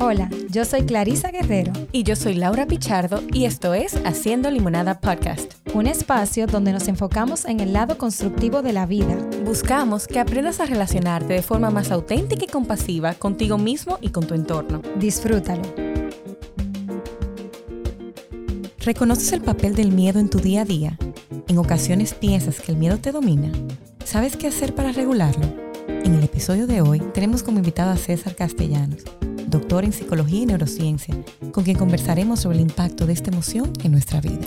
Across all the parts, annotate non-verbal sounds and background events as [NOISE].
Hola, yo soy Clarisa Guerrero. Y yo soy Laura Pichardo y esto es Haciendo Limonada Podcast. Un espacio donde nos enfocamos en el lado constructivo de la vida. Buscamos que aprendas a relacionarte de forma más auténtica y compasiva contigo mismo y con tu entorno. Disfrútalo. ¿Reconoces el papel del miedo en tu día a día? ¿En ocasiones piensas que el miedo te domina? ¿Sabes qué hacer para regularlo? En el episodio de hoy tenemos como invitado a César Castellanos, doctor en psicología y neurociencia, con quien conversaremos sobre el impacto de esta emoción en nuestra vida.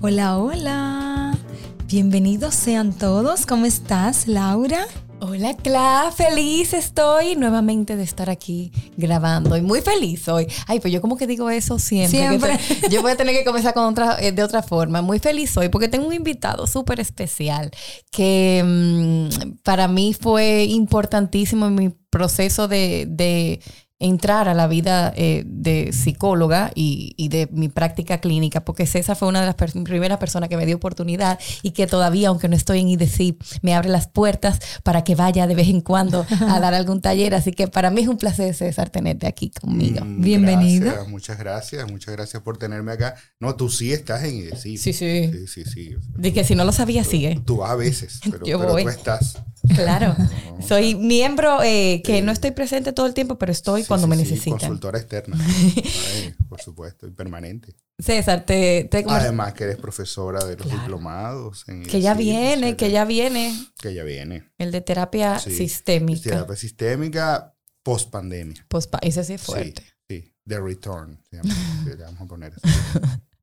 Hola, hola. Bienvenidos sean todos. ¿Cómo estás, Laura? Hola, Cla, feliz estoy nuevamente de estar aquí grabando y muy feliz hoy. Ay, pues yo como que digo eso siempre. Siempre. yo voy a tener que comenzar con otra, eh, de otra forma. Muy feliz hoy porque tengo un invitado súper especial que mm, para mí fue importantísimo en mi proceso de, de entrar a la vida eh, de psicóloga y, y, de mi práctica clínica, porque César fue una de las per primeras personas que me dio oportunidad y que todavía, aunque no estoy en IDECIP, me abre las puertas para que vaya de vez en cuando a dar algún taller. Así que para mí es un placer, César, tenerte aquí conmigo. Mm, Bienvenido. Gracias, muchas gracias, muchas gracias por tenerme acá. No, tú sí estás en IDECIP. Sí, sí. Sí, sí, sí. De que si no lo sabía, sigue. Tú vas a veces, [LAUGHS] pero, Yo pero voy. tú estás. Claro. [LAUGHS] Soy miembro eh, que no estoy presente todo el tiempo, pero estoy Sí, cuando sí, me sí, necesitan. Consultora externa. [LAUGHS] Ay, por supuesto, y permanente. César, te, te Además que eres profesora de los Claro. diplomados. en que ya viene, que ya viene. Que ya viene. El de terapia Sí. sistémica. Terapia sistémica post pandemia. Pues pa- ese sí es Sí, fuerte. sí. The Return. se llama, [LAUGHS] que le vamos a poner así.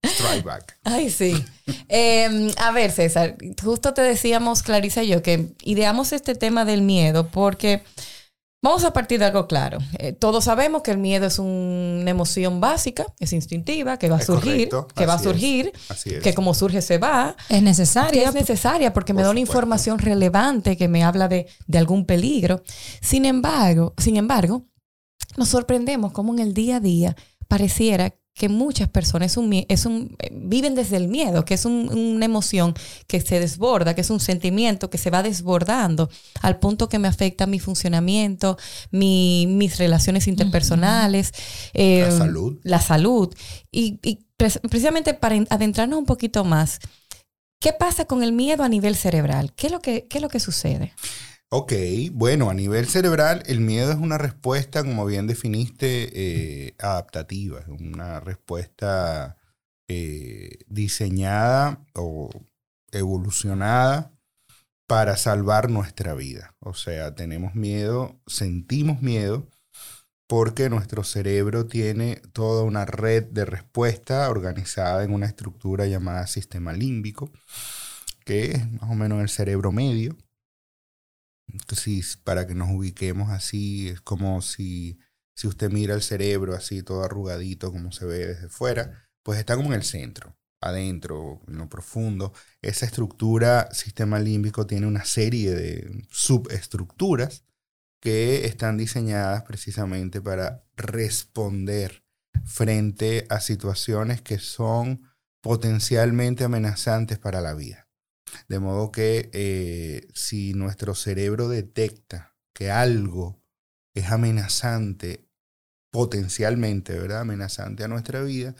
Strike back. Ay, sí. Eh, a ver, César, justo te decíamos, Clarisa y yo, que ideamos este tema del miedo porque vamos a partir de algo claro. Eh, todos sabemos que el miedo es una emoción básica, es instintiva, que va a Es surgir, correcto, que va a surgir, Así es. que como surge se va, Es necesaria. es necesaria porque me da una supuesto. información relevante que me habla de, de algún peligro. Sin embargo, sin embargo, nos sorprendemos cómo en el día a día pareciera que muchas personas es un, mie- es un, eh, viven desde el miedo, que es un- una emoción que se desborda, que es un sentimiento que se va desbordando al punto que me afecta mi funcionamiento, mi- mis relaciones interpersonales, eh, La salud. la salud. Y, y pre- precisamente para en- adentrarnos un poquito más, ¿qué pasa con el miedo a nivel cerebral? ¿Qué es lo que, qué es lo que sucede? Ok, bueno, a nivel cerebral, el miedo es una respuesta, como bien definiste, eh, adaptativa, una respuesta eh, diseñada o evolucionada para salvar nuestra vida. O sea, tenemos miedo, sentimos miedo, porque nuestro cerebro tiene toda una red de respuesta organizada en una estructura llamada sistema límbico, que es más o menos el cerebro medio. Entonces, para que nos ubiquemos así, es como si, si usted mira el cerebro así todo arrugadito como se ve desde fuera, pues está como en el centro, adentro, en lo profundo. Esa estructura, sistema límbico, tiene una serie de subestructuras que están diseñadas precisamente para responder frente a situaciones que son potencialmente amenazantes para la vida. De modo que eh, si nuestro cerebro detecta que algo es amenazante, potencialmente, ¿verdad? Amenazante a nuestra vida,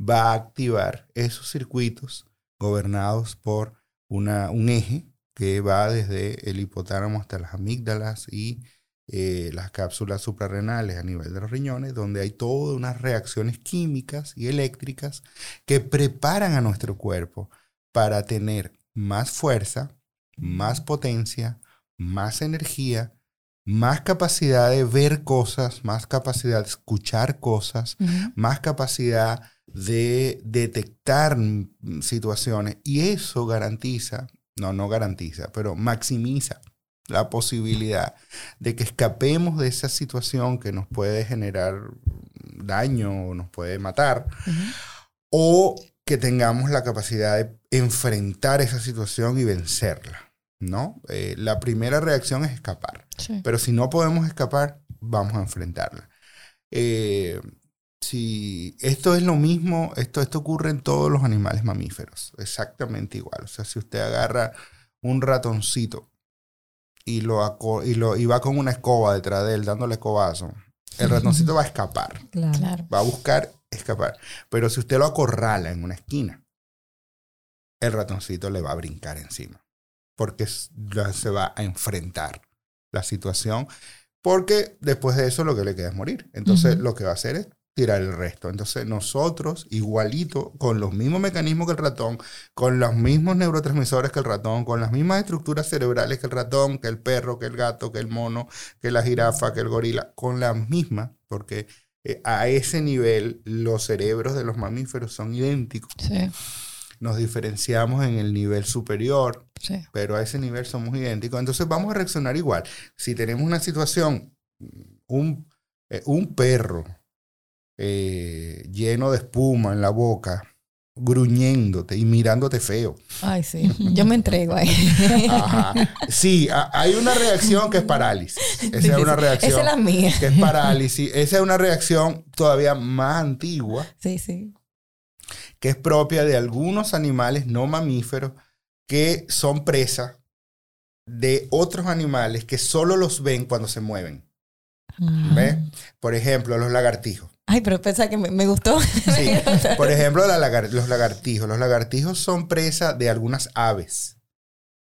va a activar esos circuitos gobernados por una, un eje que va desde el hipotálamo hasta las amígdalas y eh, las cápsulas suprarrenales a nivel de los riñones, donde hay todas unas reacciones químicas y eléctricas que preparan a nuestro cuerpo para tener más fuerza, más potencia, más energía, más capacidad de ver cosas, más capacidad de escuchar cosas, más capacidad de detectar mm, situaciones. Y eso garantiza, no, no garantiza, pero maximiza la posibilidad de que escapemos de esa situación que nos puede generar daño o nos puede matar, o que tengamos la capacidad de enfrentar esa situación y vencerla, ¿no? Eh, la primera reacción es escapar, Sí. pero si no podemos escapar, vamos a enfrentarla. Eh, si esto es lo mismo, esto, esto ocurre en todos los animales mamíferos, exactamente igual. O sea, si usted agarra un ratoncito y lo, y lo y va con una escoba detrás de él dándole escobazo, el ratoncito va a escapar. Claro. va a buscar escapar. Pero si usted lo acorrala en una esquina, el ratoncito le va a brincar encima, porque se va a enfrentar la situación, porque después de eso lo que le queda es morir. Entonces lo que va a hacer es tirar el resto. Entonces nosotros, igualito, con los mismos mecanismos que el ratón, con los mismos neurotransmisores que el ratón, con las mismas estructuras cerebrales que el ratón, que el perro, que el gato, que el mono, que la jirafa, que el gorila, con las mismas, porque eh, a ese nivel los cerebros de los mamíferos son idénticos. Sí, Nos diferenciamos en el nivel superior, sí. pero a ese nivel somos idénticos. Entonces vamos a reaccionar igual. Si tenemos una situación, un, eh, un perro eh, lleno de espuma en la boca, gruñéndote y mirándote feo. Ay, sí. Yo me entrego ahí. Ajá. Sí, hay una reacción que es parálisis. Esa Sí, es una reacción Esa es la mía. que es parálisis. Esa es una reacción todavía más antigua Sí, sí. que es propia de algunos animales no mamíferos que son presa de otros animales que solo los ven cuando se mueven. Mm. ¿Ves? Por ejemplo, los lagartijos. Ay, pero pensaba que me, me gustó. [LAUGHS] Sí. Por ejemplo, la lagar- los lagartijos. Los lagartijos son presa de algunas aves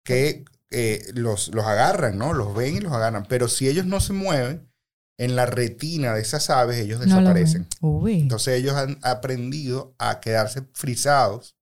que eh, los, los agarran, ¿no? Los ven y los agarran. Pero si ellos no se mueven, en la retina de esas aves ellos No desaparecen. Uy. Entonces ellos han aprendido a quedarse frisados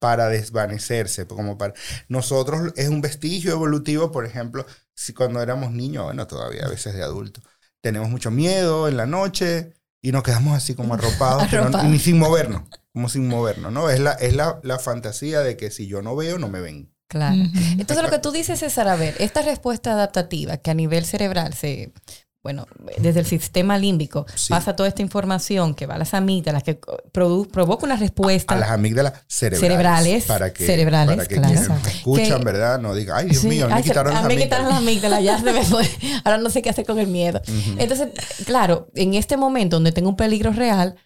para desvanecerse, como para nosotros es un vestigio evolutivo, por ejemplo, si cuando éramos niños, bueno, todavía a veces de adultos, tenemos mucho miedo en la noche y nos quedamos así como arropados, pero ni sin movernos, como sin movernos, ¿no? Es la es la, la fantasía de que si yo no veo, no me ven. Claro. Entonces lo que tú dices es, a ver, esta respuesta adaptativa que a nivel cerebral se, bueno, desde el sistema límbico Sí. pasa toda esta información que va a las amígdalas, que produ- provoca una respuesta. A las amígdalas cerebrales. Cerebrales, Para que, cerebrales, para que claro. quienes me escuchan, Que- ¿verdad? No diga, ay, Dios Sí. mío, me quitaron a las mí me quitaron las amígdalas. amígdalas, ya se me [LAUGHS] fue. Ahora no sé qué hacer con el miedo. Entonces, claro, en este momento donde tengo un peligro real,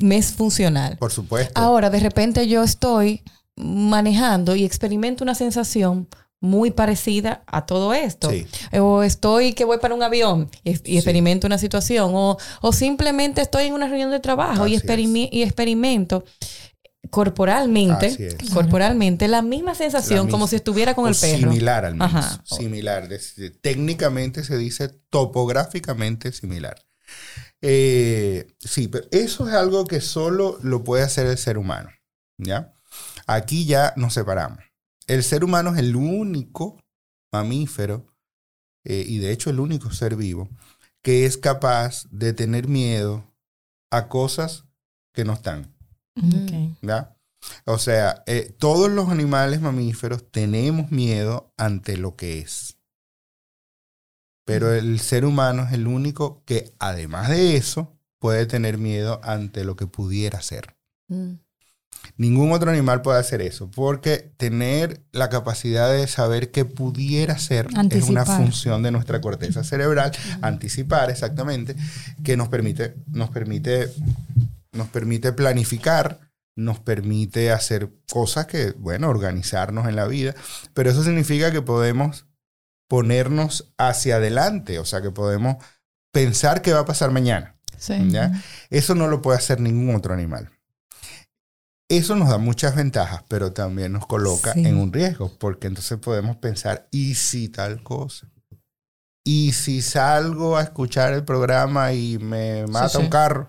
me es funcional. Por supuesto. Ahora, de repente yo estoy manejando y experimento una sensación muy parecida a todo esto. Sí. O estoy que voy para un avión y, y Sí. experimento una situación. O, o simplemente estoy en una reunión de trabajo y, experimento corporalmente, corporalmente, la misma sensación La misma. como si estuviera con O el perro. Similar al menos. Ajá. Similar. Técnicamente se dice topográficamente similar. Eh, sí, pero eso es algo que solo lo puede hacer el ser humano. ¿Ya? Aquí ya nos separamos. El ser humano es el único mamífero, eh, y de hecho el único ser vivo, que es capaz de tener miedo a cosas que no están. ¿ya? O sea, eh, todos los animales mamíferos tenemos miedo ante lo que es. Pero el ser humano es el único que, además de eso, puede tener miedo ante lo que pudiera ser. Mm. Ningún otro animal puede hacer eso, porque tener la capacidad de saber qué pudiera ser es una función de nuestra corteza cerebral, anticipar exactamente, que nos permite, nos permite, nos permite planificar, nos permite hacer cosas que, bueno, organizarnos en la vida, pero eso significa que podemos ponernos hacia adelante, o sea, que podemos pensar qué va a pasar mañana. Sí. ¿ya? Eso no lo puede hacer ningún otro animal. Eso nos da muchas ventajas, pero también nos coloca Sí. en un riesgo, porque entonces podemos pensar, ¿y si tal cosa? ¿Y si salgo a escuchar el programa y me mata sí. un carro?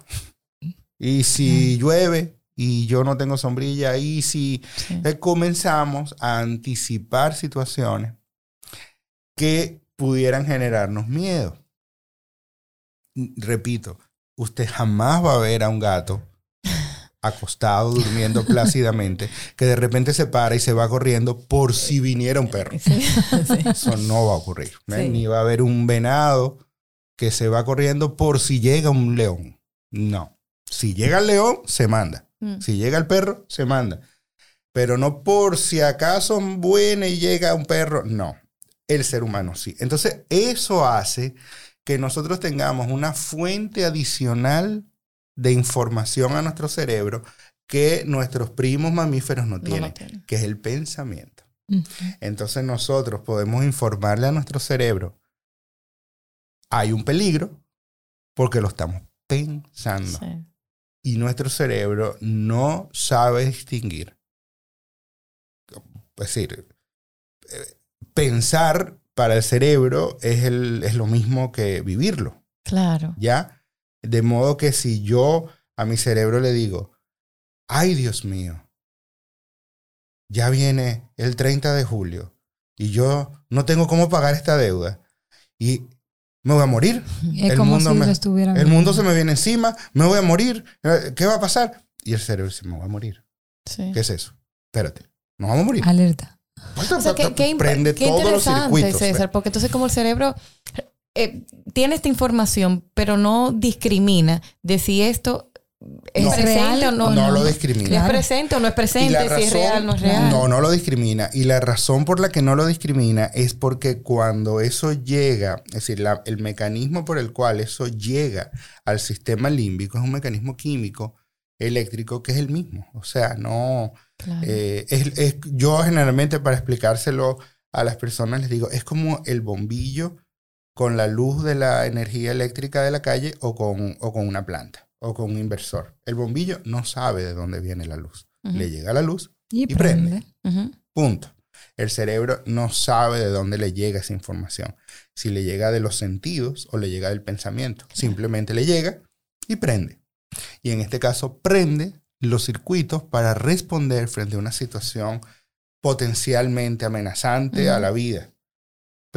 ¿Y si llueve y yo no tengo sombrilla? ¿Y si entonces comenzamos a anticipar situaciones que pudieran generarnos miedo. Repito, usted jamás va a ver a un gato acostado, durmiendo plácidamente, que de repente se para y se va corriendo por si viniera un perro. Sí. Sí. Eso no va a ocurrir. Ni va a haber un venado que se va corriendo por si llega un león. No. Si llega el león, se manda. Mm. Si llega el perro, se manda. Pero no por si acaso viene y llega un perro. No. El ser humano sí. Entonces, eso hace que nosotros tengamos una fuente adicional de información a nuestro cerebro que nuestros primos mamíferos no tienen, que es el pensamiento. Entonces nosotros podemos informarle a nuestro cerebro, hay un peligro porque lo estamos pensando. Sí. Y nuestro cerebro no sabe distinguir. Es decir, eh, pensar para el cerebro es, el, es lo mismo que vivirlo. Claro. ¿ya? De modo que si yo a mi cerebro le digo, ay Dios mío, ya viene el 30 de julio y yo no tengo cómo pagar esta deuda y me voy a morir, [LAUGHS] Es El como mundo si me- lo estuviera el mundo se me viene encima, me voy a morir, eh, ¿qué va a pasar? Y el cerebro dice, me voy a morir. Sí. ¿Qué es eso? Espérate, nos vamos a morir. Alerta. O sea, qué, qué qué todos los interesante, circuitos. César, porque entonces como el cerebro eh, tiene esta información, pero no discrimina de si esto es No. presente Real o no. no, no. lo discrimina. es presente o no es Y presente, la si es real o no es real. No, no lo discrimina. Y la razón por la que no lo discrimina es porque cuando eso llega, es decir, la- el mecanismo por el cual eso llega al sistema límbico es un mecanismo químico eléctrico que es el mismo. O sea, no... Claro. eh, es, es- yo generalmente para explicárselo a las personas les digo, es como el bombillo con la luz de la energía eléctrica de la calle o con, o con una planta o con un inversor. El bombillo no sabe de dónde viene la luz. Le llega la luz Y, Y prende. Punto. El cerebro no sabe de dónde le llega esa información. Si le llega de los sentidos o le llega del pensamiento. Simplemente le llega y prende. Y en este caso prende los circuitos para responder frente a una situación potencialmente amenazante a la vida.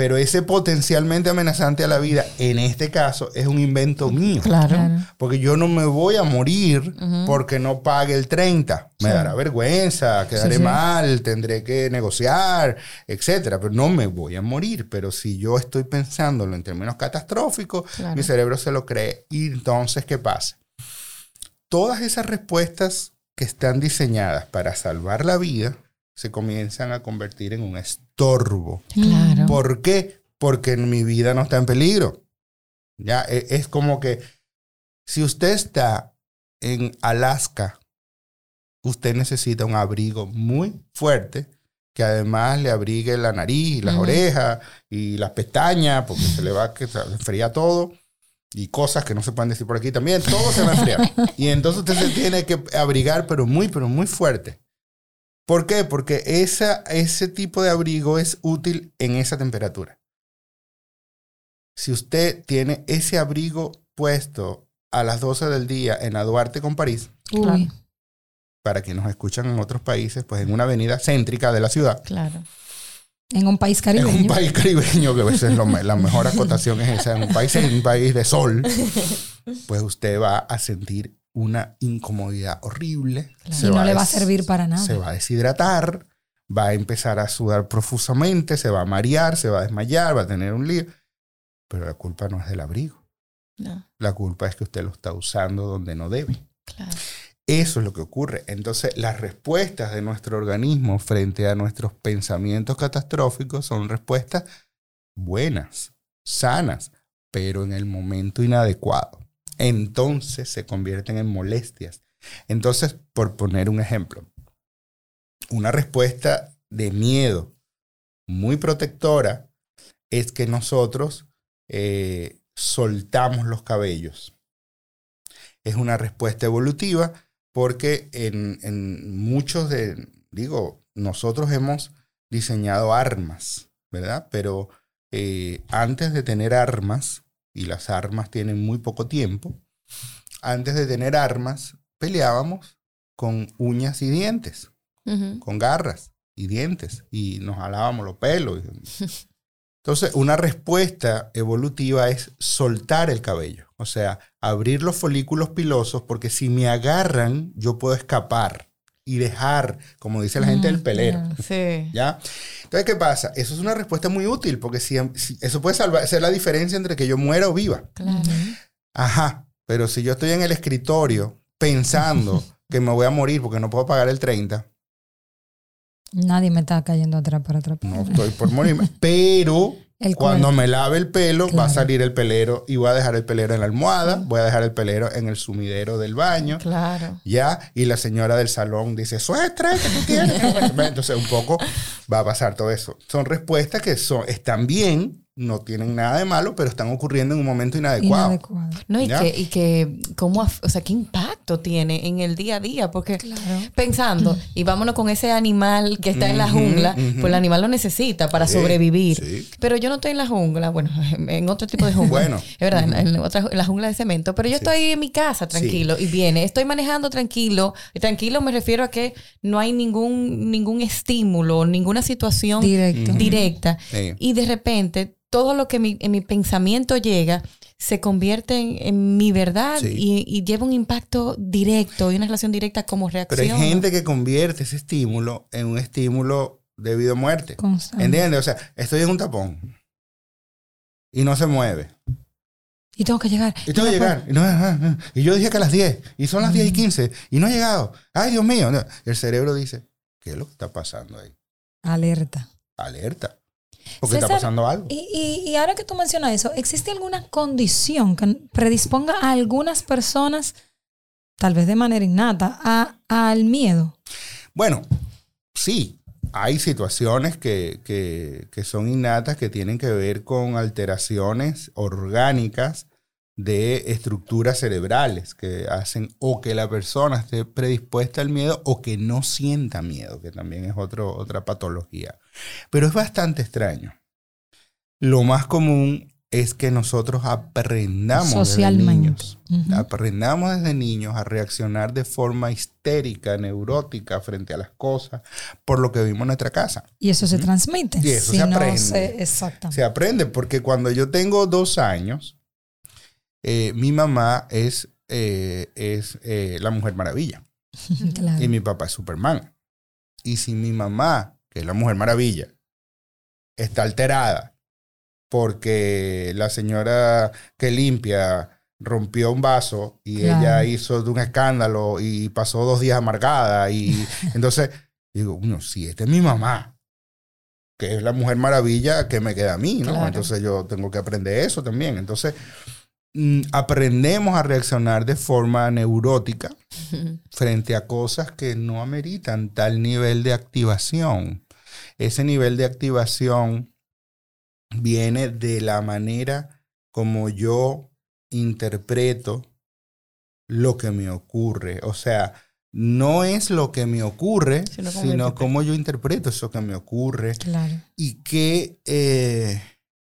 Pero ese potencialmente amenazante a la vida, en este caso, es un invento mío. Claro. Claro. Porque yo no me voy a morir porque no pague el 30. Me Sí. dará vergüenza, quedaré Sí, sí. mal, tendré que negociar, etcétera. Pero no me voy a morir. Pero si yo estoy pensándolo en términos catastróficos, Claro. mi cerebro se lo cree. Y entonces, ¿qué pasa? Todas esas respuestas que están diseñadas para salvar la vida se comienzan a convertir en un estorbo. Claro. ¿Por qué? Porque mi vida no está en peligro. Ya e- es como que si usted está en Alaska, usted necesita un abrigo muy fuerte que además le abrigue la nariz y las orejas y las pestañas porque se le va a que se enfría todo y cosas que no se pueden decir por aquí también, todo se va a enfriar. [LAUGHS] y entonces usted se tiene que abrigar pero muy, pero muy fuerte. ¿Por qué? Porque esa, ese tipo de abrigo es útil en esa temperatura. Si usted tiene ese abrigo puesto a las 12 del día en la Duarte con París, Uy. Para quienes nos escuchan en otros países, pues en una avenida céntrica de la ciudad, Claro. En un país en caribeño. un país caribeño, que a veces lo la mejor acotación es esa, en un país, en un país de sol, [LAUGHS] pues usted va a sentir una incomodidad horrible. Claro. se y no le va a servir para nada. Se va a deshidratar, va a empezar a sudar profusamente, se va a marear, se va a desmayar, va a tener un lío. Pero la culpa no es del abrigo. No. La culpa es que usted lo está usando donde no debe. Claro. Eso es lo que ocurre. Entonces, las respuestas de nuestro organismo frente a nuestros pensamientos catastróficos son respuestas buenas, sanas, pero en el momento inadecuado. Entonces se convierten en molestias. Entonces, por poner un ejemplo, una respuesta de miedo muy protectora es que nosotros eh, soltamos los cabellos. Es una respuesta evolutiva porque en, muchos de, digo, nosotros hemos diseñado armas, ¿verdad? Pero eh, antes de tener armas, y las armas tienen muy poco tiempo, antes de tener armas, peleábamos con uñas y dientes, con garras y dientes, y nos jalábamos los pelos. [LAUGHS] Entonces, una respuesta evolutiva es soltar el cabello, o sea, abrir los folículos pilosos, porque si me agarran, yo puedo escapar y dejar, como dice la gente, el Mm, pelero. Sí. ¿Ya? Entonces, ¿qué pasa? Eso es una respuesta muy útil, porque si, si- eso puede salvar, ser la diferencia entre que yo muera o viva. Claro. Ajá, pero si yo estoy en el escritorio pensando [LAUGHS] que me voy a morir porque no puedo pagar el 30, Nadie me está cayendo atrás para atrapar. no estoy por morirme, pero El Cuando me lave el pelo, va a salir el pelero y voy a dejar el pelero en la almohada, voy a dejar el pelero en el sumidero del baño. Claro. Ya, y la señora del salón dice, eso es estrés que tú tienes. [LAUGHS] Entonces, un poco va a pasar todo eso. Son respuestas que son, están bien, no tienen nada de malo, pero están ocurriendo en un momento inadecuado. Inadecuado. No, y ¿Ya? que, y que cómo, o sea, qué impacto tiene en el día a día, porque Claro. pensando, y vámonos con ese animal que está en la jungla, pues el animal lo necesita para Sí, sobrevivir. sí. Pero yo no estoy en la jungla, bueno, [LAUGHS] en otro tipo de jungla. Bueno. Es verdad, en, en otra, en la jungla de cemento, pero yo estoy en mi casa tranquilo y viene, estoy manejando tranquilo. Y tranquilo me refiero a que no hay ningún, ningún estímulo, ninguna situación Directo. directa. Sí. Y de repente, todo lo que mi- en mi pensamiento llega se convierte en, en mi verdad Sí. y, y lleva un impacto directo y una relación directa como Pero reacción. hay gente que convierte ese estímulo en un estímulo de vida o muerte. Constante. ¿Entiendes? O sea, estoy en un tapón y no se mueve. Y tengo que llegar. Y tengo que llegar. Y, no. Y yo dije que a las 10. Y son las 10 y 15. Y no ha llegado. Ay, Dios mío. El cerebro dice, ¿qué es lo que está pasando ahí? Alerta. Alerta. Porque está pasando algo. Y, y- y ahora que tú mencionas eso, ¿existe alguna condición que predisponga a algunas personas, tal vez de manera innata, a, al miedo? Bueno, sí. Hay situaciones que, que, que son innatas que tienen que ver con alteraciones orgánicas de estructuras cerebrales que hacen o que la persona esté predispuesta al miedo o que no sienta miedo, que también es otro, otra patología. Pero es bastante extraño. Lo más común es que nosotros aprendamos desde Socialmente. niños, Ujú. aprendamos desde niños a reaccionar de forma histérica, neurótica frente a las cosas por lo que vimos en nuestra casa. Y eso se transmite. Y eso Si se no aprende. se- exactamente. Se aprende porque cuando yo tengo dos años, eh, mi mamá es, eh, es eh, la Mujer Maravilla [LAUGHS] Claro. y mi papá es Superman. Y si mi mamá, que es la Mujer Maravilla, está alterada porque la señora que limpia rompió un vaso y Claro. ella hizo de un escándalo y pasó dos días amargada y [LAUGHS] entonces digo, bueno, si esta es mi mamá, que es la Mujer Maravilla, que me queda a mí, ¿no? Claro. Entonces yo tengo que aprender eso también. Entonces aprendemos a reaccionar de forma neurótica frente a cosas que no ameritan tal nivel de activación. Ese nivel de activación viene de la manera como yo interpreto lo que me ocurre. O sea, no es lo que me ocurre, Sino cómo yo interpreto eso que me ocurre Claro. y qué, eh,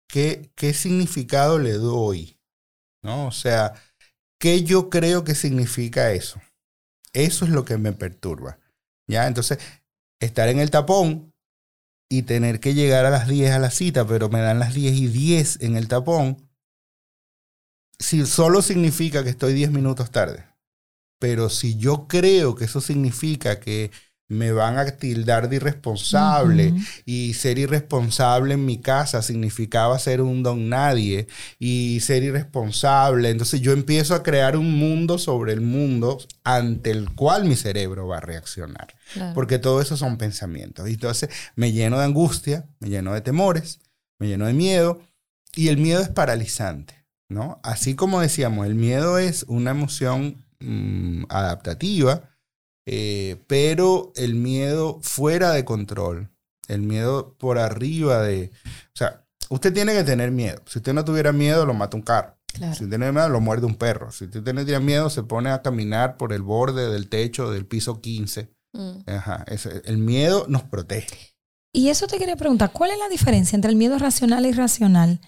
qué, qué significado le doy. ¿No? O sea, ¿qué yo creo que significa eso? Eso es lo que me perturba. ¿ya? Entonces, estar en el tapón y tener que llegar a las 10 a la cita, pero me dan las 10 y 10 en el tapón, si solo significa que estoy 10 minutos tarde. Pero si yo creo que eso significa que me van a tildar de irresponsable y ser irresponsable en mi casa significaba ser un don nadie y ser irresponsable. Entonces yo empiezo a crear un mundo sobre el mundo ante el cual mi cerebro va a reaccionar. Claro. Porque todo eso son pensamientos. Y entonces me lleno de angustia, me lleno de temores, me lleno de miedo y el miedo es paralizante. ¿no? Así como decíamos, el miedo es una emoción mm, adaptativa, eh, pero el miedo fuera de control, el miedo por arriba de... O sea, usted tiene que tener miedo. Si usted no tuviera miedo, lo mata un carro. Claro. Si tiene miedo, lo muerde un perro. Si usted tiene miedo, se pone a caminar por el borde del techo del piso 15. Mm. Ajá, el miedo nos protege. Y eso te quería preguntar, ¿cuál es la diferencia entre el miedo racional e irracional?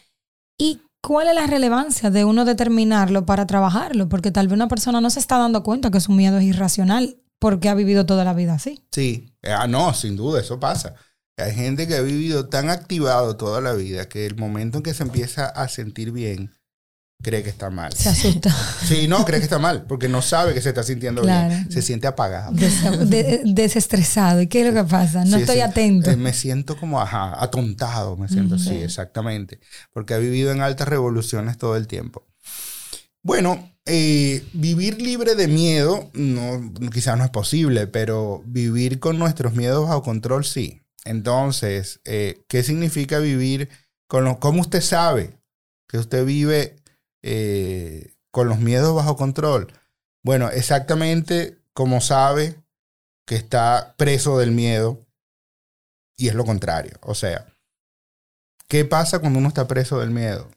¿Y cuál es la relevancia de uno determinarlo para trabajarlo? Porque tal vez una persona no se está dando cuenta que su miedo es irracional porque ha vivido toda la vida así. Sí, ah, no, sin duda, eso pasa. Hay gente que ha vivido tan activado toda la vida que el momento en que se empieza a sentir bien, cree que está mal. Se asusta. [LAUGHS] Sí, no, cree que está mal, porque no sabe que se está sintiendo Claro. bien. Se siente apagado. Des- de- desestresado. ¿Y qué es lo que pasa? No Sí, estoy sí. atento. Eh, me siento como, ajá, atontado, me siento Ujú. así, exactamente. Porque ha vivido en altas revoluciones todo el tiempo. Bueno, eh, vivir libre de miedo, no, quizás no es posible, pero vivir con nuestros miedos bajo control, sí. Entonces, eh, ¿qué significa vivir con lo- ¿Cómo usted sabe que usted vive eh, con los miedos bajo control? Bueno, exactamente como sabe que está preso del miedo y es lo contrario. O sea, ¿qué pasa cuando uno está preso del miedo?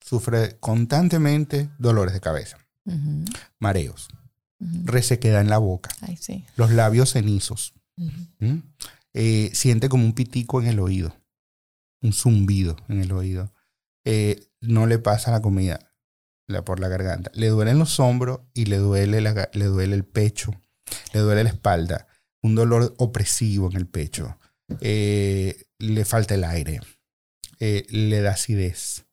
Sufre constantemente dolores de cabeza, mareos, resequedad en la boca, Ay, sí. los labios cenizos. ¿Mm? Eh, siente como un pitico en el oído, un zumbido en el oído. Eh, no le pasa la comida la, por la garganta. Le duelen los hombros y le duele, la le duele el pecho, le duele la espalda, un dolor opresivo en el pecho. Eh, le falta el aire, le da acidez,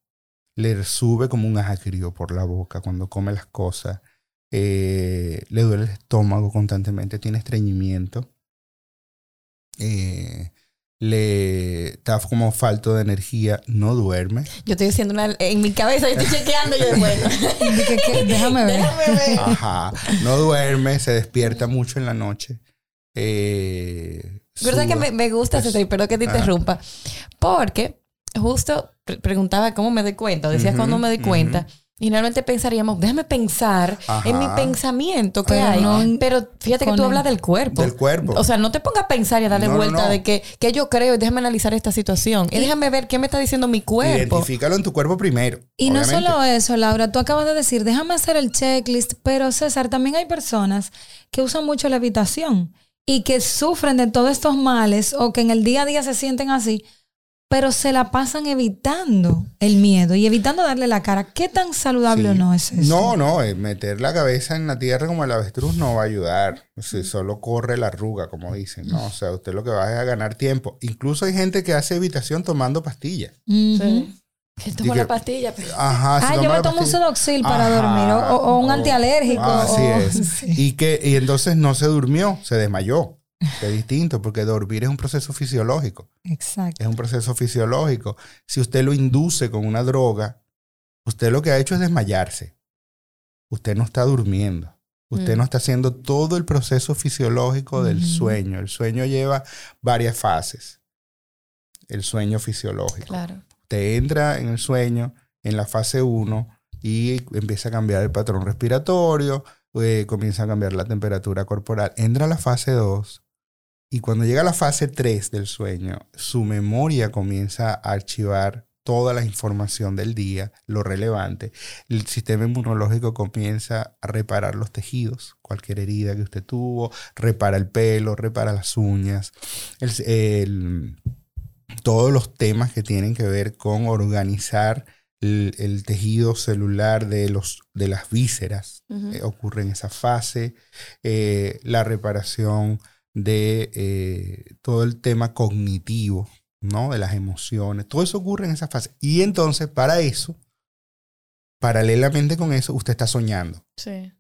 le sube como un agrio por la boca cuando come las cosas. Eh, le duele el estómago constantemente, tiene estreñimiento eh, le está como falto de energía, no duerme. Yo estoy haciendo una. En mi cabeza, yo estoy chequeando. Yo bueno. [LAUGHS] Déjame ver. Déjame ver. Ajá, no duerme, se despierta mucho en la noche. Eh, ¿Verdad que me, me gusta Pues, Pero que te interrumpa. Porque justo pre- preguntaba cómo me doy cuenta. o Decías Ujú, cuándo me doy cuenta. ujú. Y realmente pensaríamos, déjame pensar en mi pensamiento que Pero hay. no pero fíjate que tú el- hablas del cuerpo. Del cuerpo. O sea, no te pongas a pensar y a darle No, vuelta no. de que, que yo creo y déjame analizar esta situación. Y, déjame ver qué me está diciendo mi cuerpo. Identifícalo en tu cuerpo primero. Y no solo eso, Laura, tú acabas de decir, déjame hacer el checklist, pero César, también hay personas que usan mucho la habitación y que sufren de todos estos males o que en el día a día se sienten así, pero se la pasan evitando el miedo y evitando darle la cara. ¿Qué tan saludable o no es eso? No, no, eh, meter la cabeza en la tierra como el avestruz no va a ayudar. Si solo corre la arruga, como dicen, ¿no? O sea, usted lo que va es a ganar tiempo. Incluso hay gente que hace evitación tomando pastillas. Ujú. Sí. Que Dije- la pastilla. pero- Ajá, Ah, yo toma me tomo un sedoxil para Ajá. dormir o, o- o un antialérgico. Así o- es. [LAUGHS] Sí. Y que y entonces no se durmió, se desmayó. Es distinto, porque dormir es un proceso fisiológico. Exacto. Es un proceso fisiológico. Si usted lo induce con una droga, usted lo que ha hecho es desmayarse. Usted no está durmiendo. Usted Mm. no está haciendo todo el proceso fisiológico del sueño. El sueño lleva varias fases. El sueño fisiológico. Claro. Usted entra en el sueño en la fase 1 y empieza a cambiar el patrón respiratorio, eh, comienza a cambiar la temperatura corporal. Entra a la fase 2 y cuando llega a la fase 3 del sueño, su memoria comienza a archivar toda la información del día, lo relevante. El sistema inmunológico comienza a reparar los tejidos, cualquier herida que usted tuvo, repara el pelo, repara las uñas, el- el- todos los temas que tienen que ver con organizar el, el tejido celular de, los, de las vísceras eh, ocurre en esa fase, eh, la reparación de eh, todo el tema cognitivo, ¿no? De las emociones, todo eso ocurre en esa fase. Y entonces, para eso, paralelamente con eso, usted está soñando, Sí.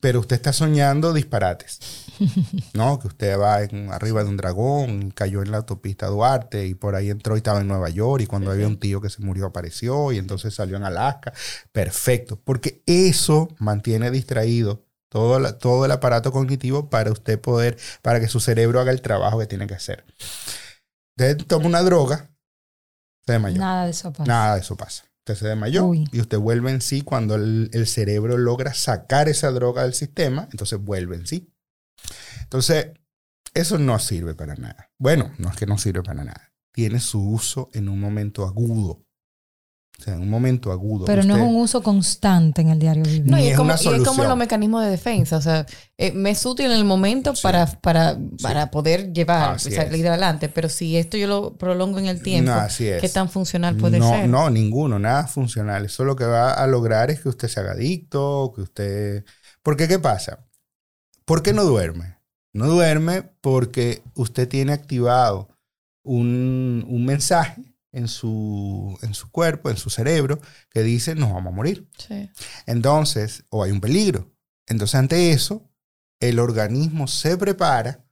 pero usted está soñando disparates, [LAUGHS] ¿no? Que usted va en- arriba de un dragón, cayó en la autopista Duarte y por ahí entró y estaba en Nueva York y cuando había un tío que se murió apareció y entonces salió en Alaska. Perfecto, porque eso mantiene distraído todo, la- todo el aparato cognitivo para usted poder, para que su cerebro haga el trabajo que tiene que hacer. Usted toma una droga, se desmayó. Nada de eso pasa. Nada de eso pasa. Usted se desmayó Uy. y usted vuelve en sí cuando el, el cerebro logra sacar esa droga del sistema, entonces vuelve en sí. Entonces, eso no sirve para nada. Bueno, no es que no sirve para nada. Tiene su uso en un momento agudo. O sea, en un momento agudo. Pero no es un uso constante en el diario vivir. No, y es, es como, una y es como los mecanismos de defensa. O sea, eh, me es útil en el momento Sí. para, para, para poder llevar, o sea, salir adelante. Pero si esto yo lo prolongo en el tiempo, No, así es. ¿qué tan funcional puede no, ser? No, ninguno, nada funcional. Eso lo que va a lograr es que usted se haga adicto, que usted... Porque, ¿qué pasa? ¿Por qué no duerme? No duerme porque usted tiene activado un, un mensaje en su, en su cuerpo, en su cerebro, que dice, nos vamos a morir. Sí. Entonces, o hay un peligro. Entonces, ante eso, el organismo se prepara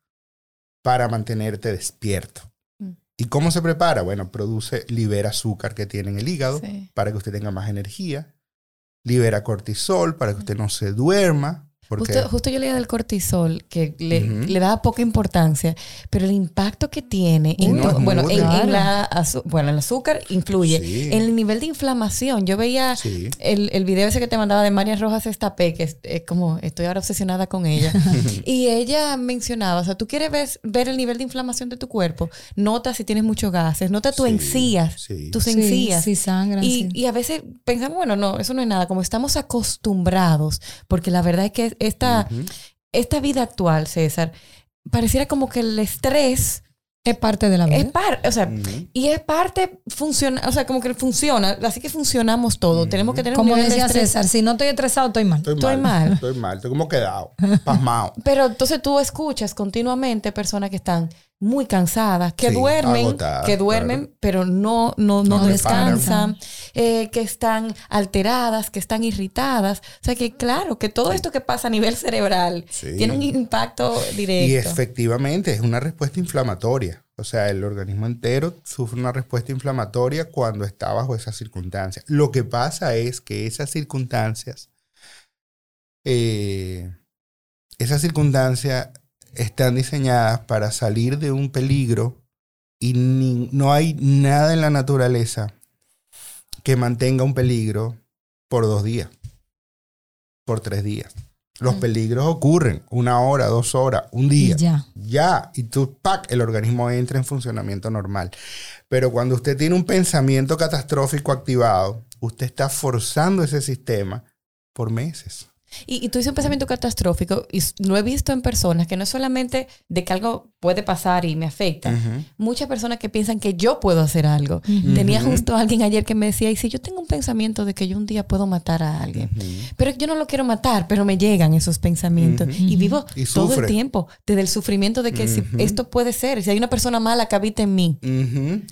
para mantenerte despierto. Mm. ¿Y cómo se prepara? Bueno, produce, libera azúcar que tiene en el hígado Sí. para que usted tenga más energía, libera cortisol para que usted no se duerma. ¿Por Justo, qué? justo yo leía del cortisol, que le, da poca importancia, pero el impacto que tiene, en no, bueno, en, la bueno, el azúcar influye, Sí. en el nivel de inflamación. Yo veía Sí. el, el video ese que te mandaba de María Rojas Estapé, que es, es como, estoy ahora obsesionada con ella, [LAUGHS] y ella mencionaba, o sea, tú quieres ver, ver el nivel de inflamación de tu cuerpo, nota si tienes muchos gases, nota tus Sí, encías, sí. tus Sí, encías. sí sangran, Y, sí. y a veces pensamos, bueno, no, eso no es nada, como estamos acostumbrados, porque la verdad es que esta, esta vida actual, César, pareciera como que el estrés Es parte de la vida. es parte, o sea, Ujú. y es parte funciona, o sea, como que funciona, así que funcionamos todos, tenemos que tener un Como nivel de decía estrés. César, si no estoy estresado, estoy mal. Estoy, Estoy mal, mal. Estoy mal. Estoy como quedado. Pasmado. [LAUGHS] Pero entonces tú escuchas continuamente personas que están muy cansadas, que Sí, duermen, que duermen, pero no, no, no, No descansan, eh, que están alteradas, que están irritadas. O sea que claro, que todo esto que pasa a nivel cerebral Sí. tiene un impacto directo. Y efectivamente es una respuesta inflamatoria. O sea, el organismo entero sufre una respuesta inflamatoria cuando está bajo esas circunstancias. Lo que pasa es que esas circunstancias, eh, esas circunstancias están diseñadas para salir de un peligro y ni- no hay nada en la naturaleza que mantenga un peligro por dos días, por tres días. Los Mm. peligros ocurren una hora, dos horas, un Y día. ya. Ya, y tú, ¡pac! el organismo entra en funcionamiento normal. Pero cuando usted tiene un pensamiento catastrófico activado, usted está forzando ese sistema por meses. Y, y tú dices un pensamiento catastrófico, y lo he visto en personas que no es solamente de que algo puede pasar y me afecta. Ujú. Muchas personas que piensan que yo puedo hacer algo. Tenía Ujú. justo alguien ayer que me decía, y si yo tengo un pensamiento de que yo un día puedo matar a alguien, Ujú. pero yo no lo quiero matar, pero me llegan esos pensamientos. Y vivo Y todo el tiempo desde el sufrimiento de que si esto puede ser, si hay una persona mala que habita en mí.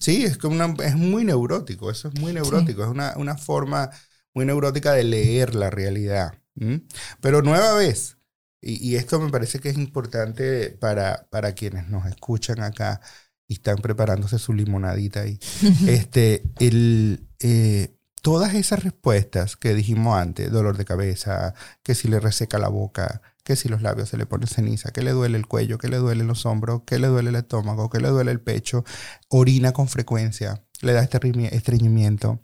Sí, es como una, es muy neurótico, eso es muy neurótico, es una, una forma muy neurótica de leer la realidad. ¿M? Pero nueva vez, y, y esto me parece que es importante para, para quienes nos escuchan acá y están preparándose su limonadita ahí, [LAUGHS] este, el, eh, todas esas respuestas que dijimos antes, dolor de cabeza, que si le reseca la boca, que si los labios se le ponen ceniza, que le duele el cuello, que le duelen los hombros, que le duele el estómago, que le duele el pecho, orina con frecuencia, le da esterrimi- estreñimiento.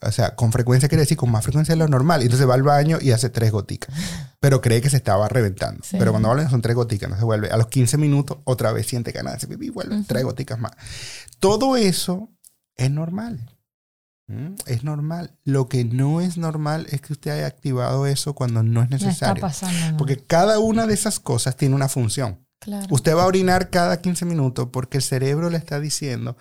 O sea, con frecuencia quiere decir con más frecuencia de lo normal. Entonces va al baño y hace tres goticas. Pero cree que se estaba reventando. Sí. Pero cuando baño son tres goticas. Entonces vuelve a los 15 minutos, otra vez siente ganas de hacer pipí y vuelve tres goticas más. Todo eso es normal. ¿Mm? Es normal. Lo que no es normal es que usted haya activado eso cuando no es está necesario. pasando. ¿no? Porque cada una de esas cosas tiene una función. Claro. Usted va a orinar cada 15 minutos porque el cerebro le está diciendo,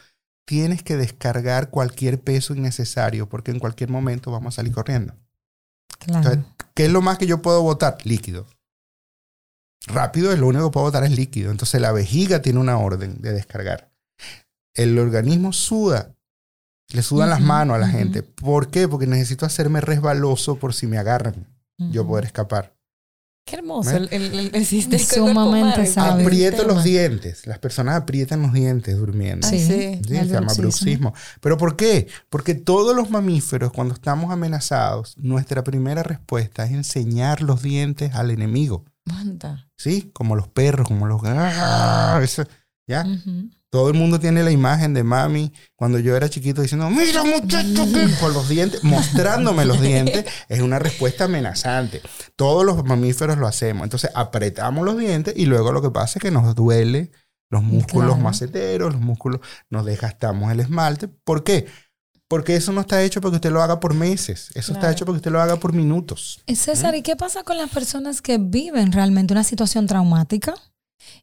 tienes que descargar cualquier peso innecesario porque en cualquier momento vamos a salir corriendo. Claro. Entonces, ¿qué es lo más que yo puedo botar? Líquido. Rápido es lo único que puedo botar es líquido. Entonces la vejiga tiene una orden de descargar. El organismo suda. Le sudan las manos a la gente. ¿Por qué? Porque necesito hacerme resbaloso por si me agarran. Yo poder escapar. Qué hermoso ¿Eh? el, el, el, el sistema. Sumamente sabio. Aprieto los dientes. Las personas aprietan los dientes durmiendo. Sí. sí. Sí, El se llama bruxismo. ¿Pero por qué? Porque todos los mamíferos, cuando estamos amenazados, nuestra primera respuesta es enseñar los dientes al enemigo. Manda. ¿Sí? Como los perros, como los... ¡Ah! ¿Ya? Todo el mundo tiene la imagen de mami cuando yo era chiquito diciendo, mira muchacho, que-", con los dientes, mostrándome los dientes, es una respuesta amenazante. Todos los mamíferos lo hacemos. Entonces apretamos los dientes y luego lo que pasa es que nos duele los músculos Claro. maceteros, los músculos, nos desgastamos el esmalte. ¿Por qué? Porque eso no está hecho para que usted lo haga por meses. Eso está hecho para que usted lo haga por minutos. Eh, César, ¿y qué pasa con las personas que viven realmente una situación traumática?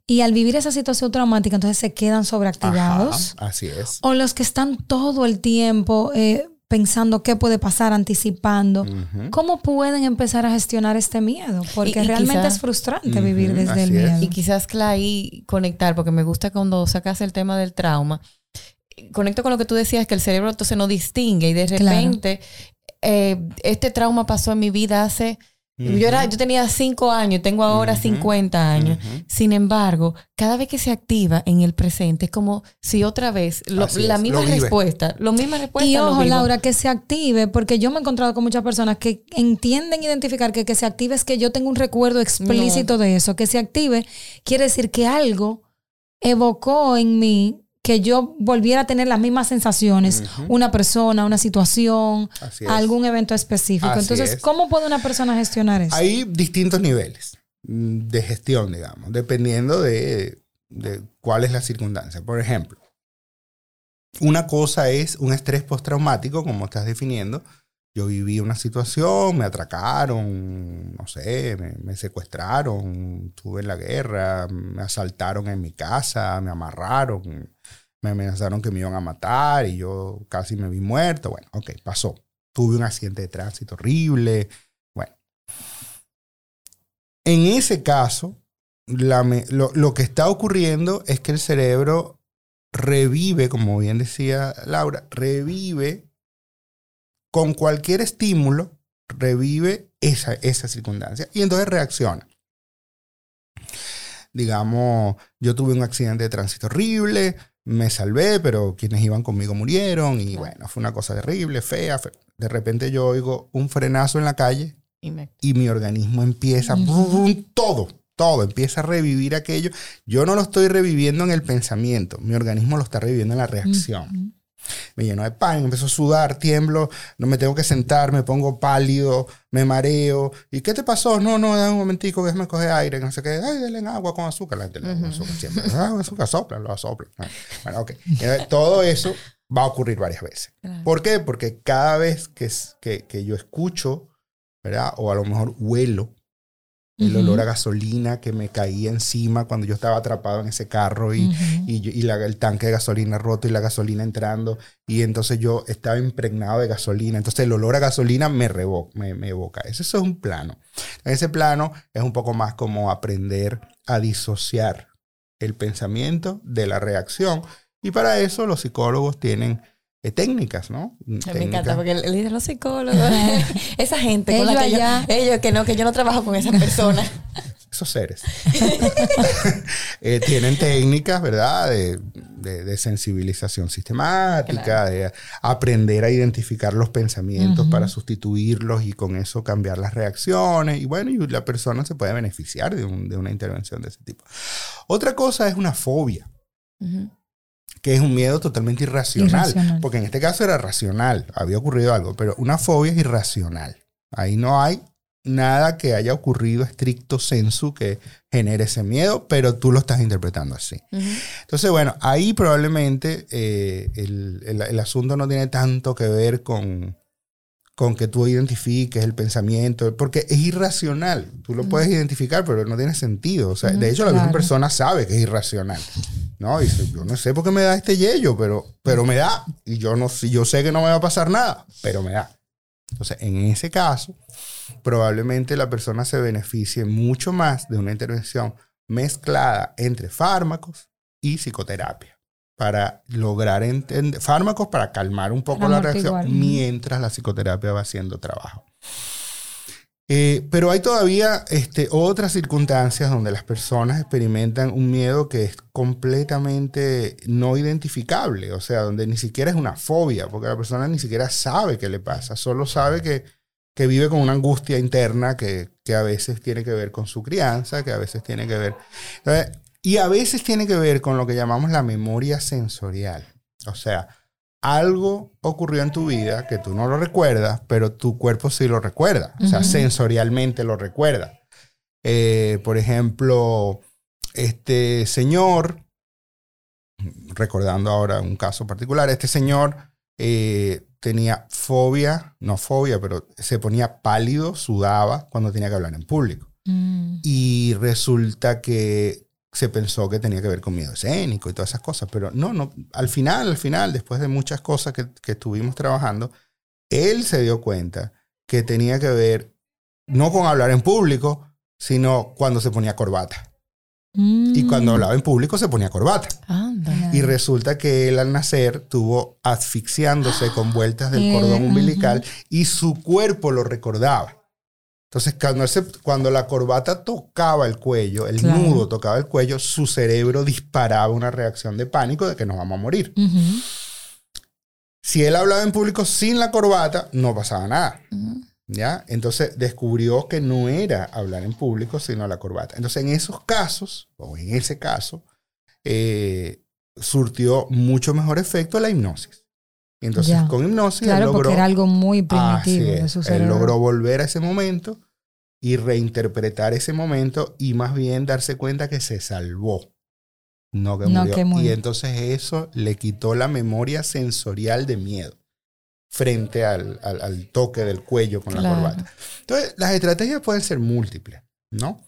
Y al vivir esa situación traumática, entonces se quedan sobreactivados. Ajá, así es. O los que están todo el tiempo eh, pensando qué puede pasar, anticipando. ¿Cómo pueden empezar a gestionar este miedo? Porque Y- y realmente es frustrante vivir desde el es. miedo. Y quizás, Clay, conectar, porque me gusta cuando sacas el tema del trauma. Conecto con lo que tú decías, que el cerebro entonces no distingue y de Claro. repente eh, este trauma pasó en mi vida hace Yo, era, yo tenía 5 años, tengo ahora Ujú. 50 años. Sin embargo, cada vez que se activa en el presente, es como si otra vez, lo- la es, misma lo respuesta, lo misma respuesta. Y ojo. Laura, que se active, porque yo me he encontrado con muchas personas que entienden identificar que que se active es que yo tengo un recuerdo explícito de eso. Que se active quiere decir que algo evocó en mí que yo volviera a tener las mismas sensaciones, una persona, una situación, algún evento específico. Así Entonces, es. ¿cómo puede una persona gestionar eso? Hay distintos niveles de gestión, digamos, dependiendo de, de cuál es la circunstancia. Por ejemplo, una cosa es un estrés postraumático, como estás definiendo. Yo viví una situación, me atracaron, no sé, me, secuestraron, estuve en la guerra, me asaltaron en mi casa, me amarraron, me amenazaron que me iban a matar y yo casi me vi muerto. Bueno, ok, pasó. Tuve un accidente de tránsito horrible. Bueno, en ese caso, lo que está ocurriendo es que el cerebro revive, como bien decía Laura, revive con cualquier estímulo, revive esa, esa circunstancia y entonces reacciona. Digamos, yo tuve un accidente de tránsito horrible, me salvé, pero quienes iban conmigo murieron y bueno, fue una cosa terrible, fea. fe- De repente yo oigo un frenazo en la calle Y me- y mi organismo empieza, brum, brum, todo, todo, empieza a revivir aquello. Yo no lo estoy reviviendo en el pensamiento, mi organismo lo está reviviendo en la reacción. Me lleno de pánico, empiezo a sudar, tiemblo, no me tengo que sentar, me pongo pálido, me mareo. ¿Y qué te pasó? No, no, dame un momentico, déjame coger aire, no sé qué. Ay, denle agua con azúcar. La gente le da con azúcar siempre. Ah, azúcar, sopla, lo sopla. Ah, Bueno, ok. Eh, Todo eso va a ocurrir varias veces. Claro. ¿Por qué? Porque cada vez que, que, que yo escucho, ¿verdad? O a lo mejor huelo el olor a gasolina que me caía encima cuando yo estaba atrapado en ese carro y, y, la- el tanque de gasolina roto y la gasolina entrando y entonces yo estaba impregnado de gasolina. Entonces el olor a gasolina me, revo- me, me evoca. Eso, eso es un plano. Ese plano es un poco más como aprender a disociar el pensamiento de la reacción. Y para eso los psicólogos tienen eh, técnicas, ¿no? Me Técnicas. encanta porque él dice los psicólogos, [LAUGHS] esa gente con la Ellos que yo, allá. ellos que no, que yo no trabajo con esa persona. [LAUGHS] esos seres. [LAUGHS] Eh, tienen técnicas, ¿verdad? De, de- de sensibilización sistemática, Claro. de aprender a identificar los pensamientos para sustituirlos y con eso cambiar las reacciones. Y bueno, y la persona se puede beneficiar de, un- de una intervención de ese tipo. Otra cosa es una fobia, Ujú. Que es un miedo totalmente irracional, Irracional. Porque en este caso era racional, había ocurrido algo, pero una fobia es irracional. Ahí no hay nada que haya ocurrido estricto sensu que genere ese miedo, pero tú lo estás interpretando así. Entonces, bueno, ahí probablemente eh, el, el- el asunto no tiene tanto que ver con, con que tú identifiques el pensamiento, porque es irracional. Tú lo puedes identificar, pero no tiene sentido. O sea, de hecho, la misma persona sabe que es irracional. ¿no? Y dice, yo no sé por qué me da este yello, pero, pero me da. Y yo, no, sé- yo sé que no me va a pasar nada, pero me da. Entonces, en ese caso, probablemente la persona se beneficie mucho más de una intervención mezclada entre fármacos y psicoterapia para lograr entender fármacos para calmar un poco Para la reacción mientras la psicoterapia va haciendo trabajo. Eh, pero hay todavía este, otras circunstancias donde las personas experimentan un miedo que es completamente no identificable, o sea, donde ni siquiera es una fobia, porque la persona ni siquiera sabe qué le pasa, solo sabe que, que vive con una angustia interna que, que a veces tiene que ver con su crianza, que a veces tiene que ver... Entonces, y a veces tiene que ver con lo que llamamos la memoria sensorial. O sea, algo ocurrió en tu vida que tú no lo recuerdas, pero tu cuerpo sí lo recuerda. O sea, sensorialmente lo recuerda. Eh, por ejemplo, este señor, recordando ahora un caso particular, este señor eh, tenía fobia, no fobia, pero se ponía pálido, sudaba cuando tenía que hablar en público. Mm. Y resulta que se pensó que tenía que ver con miedo escénico y todas esas cosas, pero no, no, al final, al final, después de muchas cosas que, que estuvimos trabajando, él se dio cuenta que tenía que ver no con hablar en público, sino cuando se ponía corbata. Y Mm. cuando hablaba en público se ponía corbata. Anda. Y resulta que él al nacer tuvo asfixiándose con vueltas del Eh, cordón ujú. umbilical y su cuerpo lo recordaba. Entonces, cuando, ese- cuando la corbata tocaba el cuello, el Claro. nudo tocaba el cuello, su cerebro disparaba una reacción de pánico de que nos vamos a morir. Ujú. Si él hablaba en público sin la corbata, no pasaba nada. Ujú. ¿Ya? Entonces descubrió que no era hablar en público, sino la corbata. Entonces, en esos casos, o en ese caso, eh, surtió mucho mejor efecto la hipnosis. Entonces, Ya. con hipnosis, él Claro, logró, porque era algo muy primitivo de es, su él logró volver a ese momento y reinterpretar ese momento y más bien darse cuenta que se salvó. No que No murió. que murió. Y entonces eso le quitó la memoria sensorial de miedo frente al, al- al toque del cuello con la corbata. Entonces, las estrategias pueden ser múltiples, ¿no?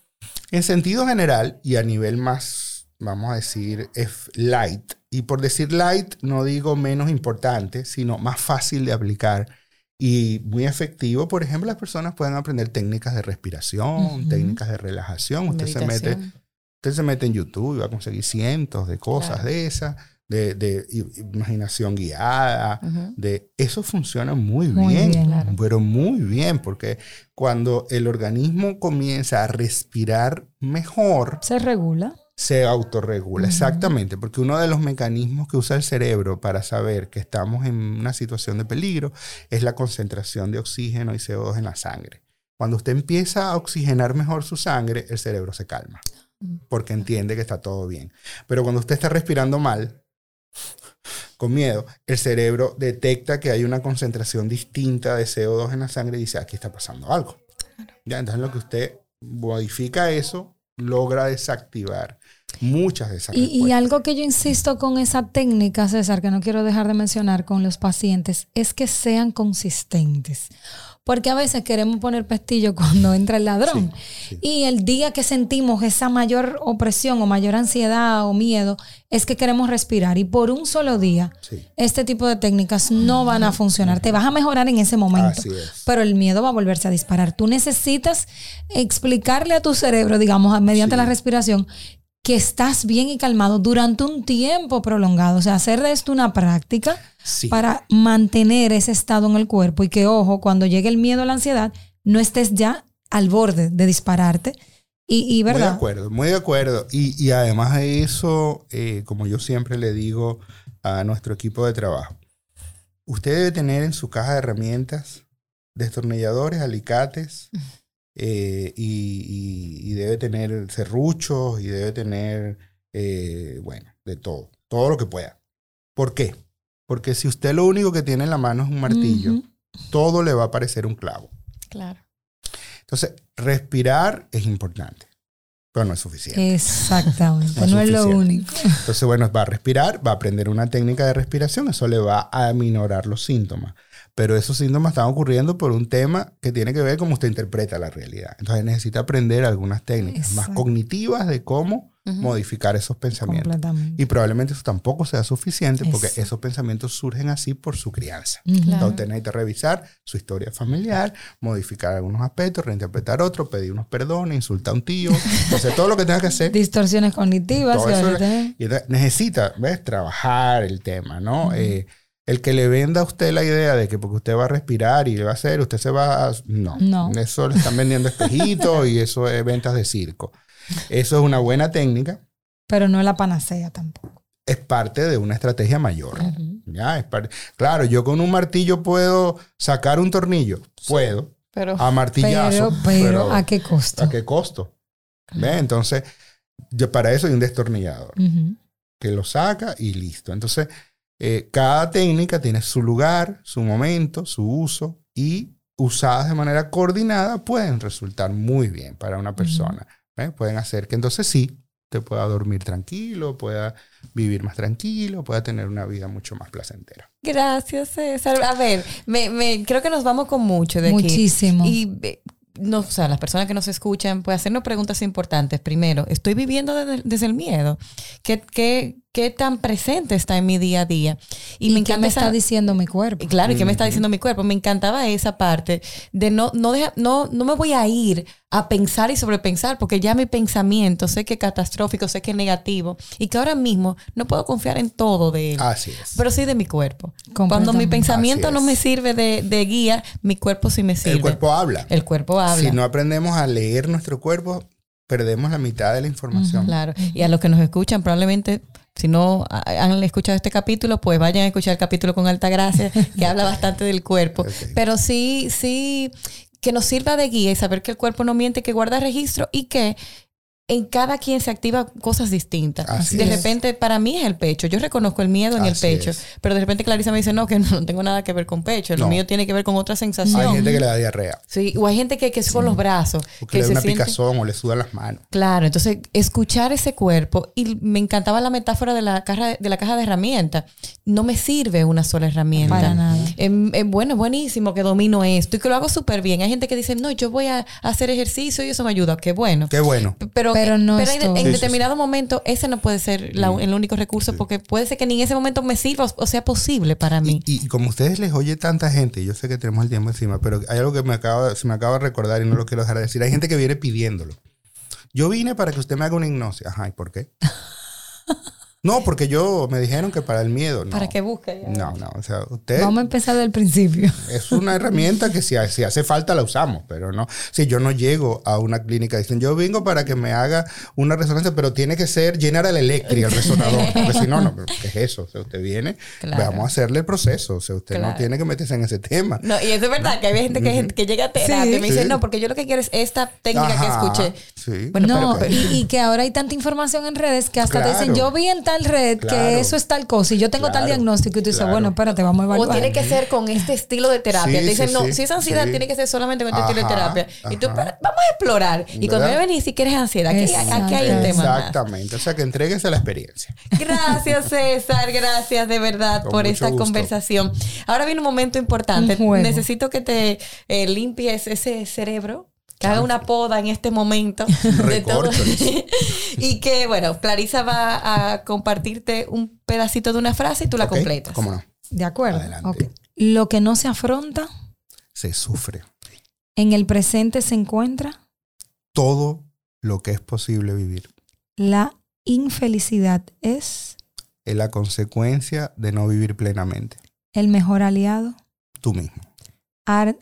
En sentido general y a nivel más, vamos a decir, es light. Y por decir light, no digo menos importante, sino más fácil de aplicar y muy efectivo. Por ejemplo, las personas pueden aprender técnicas de respiración, técnicas de relajación. Usted se mete. Usted se mete en YouTube y va a conseguir cientos de cosas Claro. de esas, de, de imaginación guiada, de eso funciona muy, Muy bien, bien, claro. pero muy bien, porque cuando el organismo comienza a respirar mejor, Se regula. Se autorregula. Exactamente, porque uno de los mecanismos que usa el cerebro para saber que estamos en una situación de peligro es la concentración de oxígeno y CO2 en la sangre. Cuando usted empieza a oxigenar mejor su sangre, el cerebro se calma, porque entiende que está todo bien. Pero cuando usted está respirando mal, con miedo, el cerebro detecta que hay una concentración distinta de CO2 en la sangre y dice, aquí está pasando algo. Ya, entonces lo que usted modifica eso, logra desactivar muchas de esas Y, y algo que yo insisto con esa técnica, César, que no quiero dejar de mencionar con los pacientes, es que sean consistentes. Porque a veces queremos poner pestillo cuando entra el ladrón. Sí, sí. Y el día que sentimos esa mayor opresión o mayor ansiedad o miedo, es que queremos respirar. Y por un solo día, Sí. este tipo de técnicas no van a funcionar. Te vas a mejorar en ese momento. Es. Pero el miedo va a volverse a disparar. Tú necesitas explicarle a tu cerebro, digamos, mediante la respiración, que estás bien y calmado durante un tiempo prolongado. O sea, hacer de esto una práctica Sí. para mantener ese estado en el cuerpo y que, ojo, cuando llegue el miedo o la ansiedad, no estés ya al borde de dispararte. Y, y Muy de ¿verdad? acuerdo, muy de acuerdo. Y, y además de eso, eh, como yo siempre le digo a nuestro equipo de trabajo, usted debe tener en su caja de herramientas destornilladores, alicates, eh, y, y- y debe tener serruchos, y debe tener, eh, bueno, de todo, todo lo que pueda. ¿Por qué? Porque si usted lo único que tiene en la mano es un martillo, todo le va a parecer un clavo. Claro. Entonces, respirar es importante, pero no es suficiente. Exactamente, No es no es lo único. [LAUGHS] Entonces, bueno, va a respirar, va a aprender una técnica de respiración, eso le va a aminorar los síntomas. Pero esos síntomas están ocurriendo por un tema que tiene que ver cómo usted interpreta la realidad. Entonces necesita aprender algunas técnicas más cognitivas de cómo Ujú. modificar esos pensamientos. Y probablemente eso tampoco sea suficiente porque esos pensamientos surgen así por su crianza. Ujú. Claro. Entonces usted necesita revisar su historia familiar, modificar algunos aspectos, reinterpretar otros, pedir unos perdones, insultar a un tío. Entonces todo lo que tenga que hacer Distorsiones cognitivas. Tenemos. y necesita, ¿ves? Trabajar el tema, ¿no? Eh, el que le venda a usted la idea de que porque usted va a respirar y le va a hacer, usted se va a... No, No. eso le están vendiendo espejitos y eso es ventas de circo. Eso es una buena técnica, Pero no es la panacea tampoco. es parte de una estrategia mayor. ¿ya? Es Claro, yo con un martillo puedo sacar un tornillo, puedo, Pero a martillazo, Pero, pero, ¿a qué costo? ¿a qué costo? ¿Ves? Entonces, yo para eso hay un destornillador. Que lo saca y listo. Entonces, eh, cada técnica tiene su lugar, su momento, su uso y usadas de manera coordinada pueden resultar muy bien para una persona. ¿Eh? Pueden hacer que entonces sí, te pueda dormir tranquilo, pueda vivir más tranquilo, pueda tener una vida mucho más placentera. gracias, César. A ver, me, me- creo que nos vamos con mucho de aquí. Muchísimo. Y eh, no, o sea, las personas que nos escuchan, pues hacernos preguntas importantes. Primero, ¿estoy viviendo desde, desde el miedo? ¿Qué, qué, ¿Qué tan presente está en mi día a día? ¿Y, me qué encanta me esa- está diciendo mi cuerpo? y Claro, ¿y qué me está diciendo mi cuerpo? Me encantaba esa parte de no, no, deja- no, no me voy a ir a pensar y sobrepensar, porque ya mi pensamiento sé que es catastrófico, sé que es negativo, y que ahora mismo no puedo confiar en todo de él, Así es. pero sí de mi cuerpo. Cuando mi pensamiento no me sirve de, de guía, mi cuerpo sí me sirve. El cuerpo habla. El cuerpo habla. Si no aprendemos a leer nuestro cuerpo, perdemos la mitad de la información. Claro. Y a los que nos escuchan, probablemente, si no ha- han escuchado este capítulo, pues vayan a escuchar el capítulo con Altagracia, que habla [LAUGHS] bastante del cuerpo. Pero sí, sí, que nos sirva de guía y saber que el cuerpo no miente, que guarda registro y que en cada quien se activa cosas distintas. Así de es. repente, para mí es el pecho. Yo reconozco el miedo en el pecho. es. Pero de repente Clarisa me dice, no, que no tengo nada que ver con pecho. Lo No. mío tiene que ver con otra sensación. Hay gente que le da diarrea, Sí, o hay gente que, que es con los brazos. o que que le da se una siente- picazón o le sudan las manos. Claro, entonces escuchar ese cuerpo y me encantaba la metáfora de la caja de la caja de herramientas. No me sirve una sola herramienta. Para nada. Em, em, bueno, es buenísimo que domino esto y que lo hago súper bien. Hay gente que dice, no, yo voy a hacer ejercicio y eso me ayuda. Qué bueno. Qué bueno. Pero, Pero no pero es en, en Sí, sí, determinado momento ese no puede ser la- el único recurso porque puede ser que ni en ese momento me sirva o, o sea posible para mí. Y, y como ustedes les oye tanta gente, yo sé que tenemos el tiempo encima, pero hay algo que me acaba, se me acaba de recordar y no lo quiero dejar de decir. Hay gente que viene pidiéndolo. Yo vine para que usted me haga una hipnosis. Ajá, ¿y por qué? [LAUGHS] No, porque yo me dijeron que para el miedo. No. Para que busque. No, no, o sea, usted Vamos a empezar del principio. es una herramienta que si, si hace falta la usamos, pero no. Si yo no llego a una clínica, dicen, yo vengo para que me haga una resonancia, pero tiene que ser General Electric el resonador, [LAUGHS] porque si no, no, ¿qué es eso? O sea, usted viene, Claro. vamos a hacerle el proceso, o sea, usted no tiene que meterse en ese tema. No, y eso es verdad que hay gente que, que llega a terapia Sí. y me dice, Sí. no, porque yo lo que quiero es esta técnica que escuché. Sí. Bueno, no, pero- y, y que ahora hay tanta información en redes que hasta te dicen, yo vi en tal red Claro. que eso es tal cosa y yo tengo tal diagnóstico y tú dices, Claro. bueno, espérate, vamos a O evaluar. tiene que ser con este estilo de terapia. Sí, te dicen, sí, no, sí, si es ansiedad, sí. tiene que ser solamente con este estilo de Ajá, terapia. Y tú, ajá. "Pero vamos a explorar. Y cuando me venís, si quieres ansiedad, aquí, aquí hay un tema más. Exactamente, o sea, que entréguese a la experiencia. Gracias, César. Gracias de verdad Con por esta gusto. conversación. Ahora viene un momento importante. Un. Necesito que te eh, limpies ese cerebro. Que haga una poda en este momento. [LAUGHS] de todo. [LAUGHS] Y que, bueno, Clarisa va a compartirte un pedacito de una frase y tú la ¿Ok? completas. ¿Cómo no? De acuerdo. Adelante. Ok. Lo que no se afronta, Se sufre. en el presente se encuentra Todo lo que es posible vivir la infelicidad es es la consecuencia de no vivir plenamente. el mejor aliado Tú mismo. ar-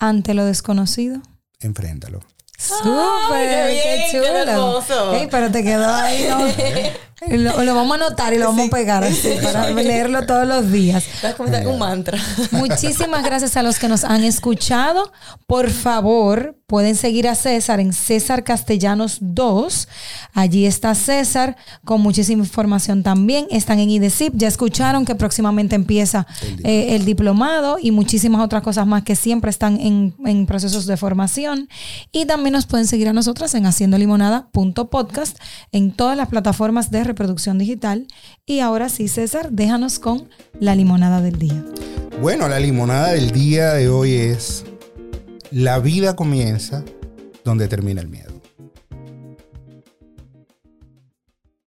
ante lo desconocido. Enfréntalo. ¡Súper! qué ¡Qué bien, qué chulo! hermoso. Ey, pero te quedó ahí, ¿no? [LAUGHS] Lo, lo vamos a anotar y lo vamos a pegar así para leerlo todos los días. Es como un mantra. Muchísimas gracias a los que nos han escuchado. Por favor, pueden seguir a César en César Castellanos 2. Allí está César con muchísima información también. Están en IDECIP. Ya escucharon que próximamente empieza eh, el diplomado y muchísimas otras cosas más que siempre están en, en procesos de formación. Y también nos pueden seguir a nosotras en haciendolimonada.podcast en todas las plataformas de reproducción digital. Y ahora sí, César, déjanos con la limonada del día. Bueno, la limonada del día de hoy es la vida comienza donde termina el miedo.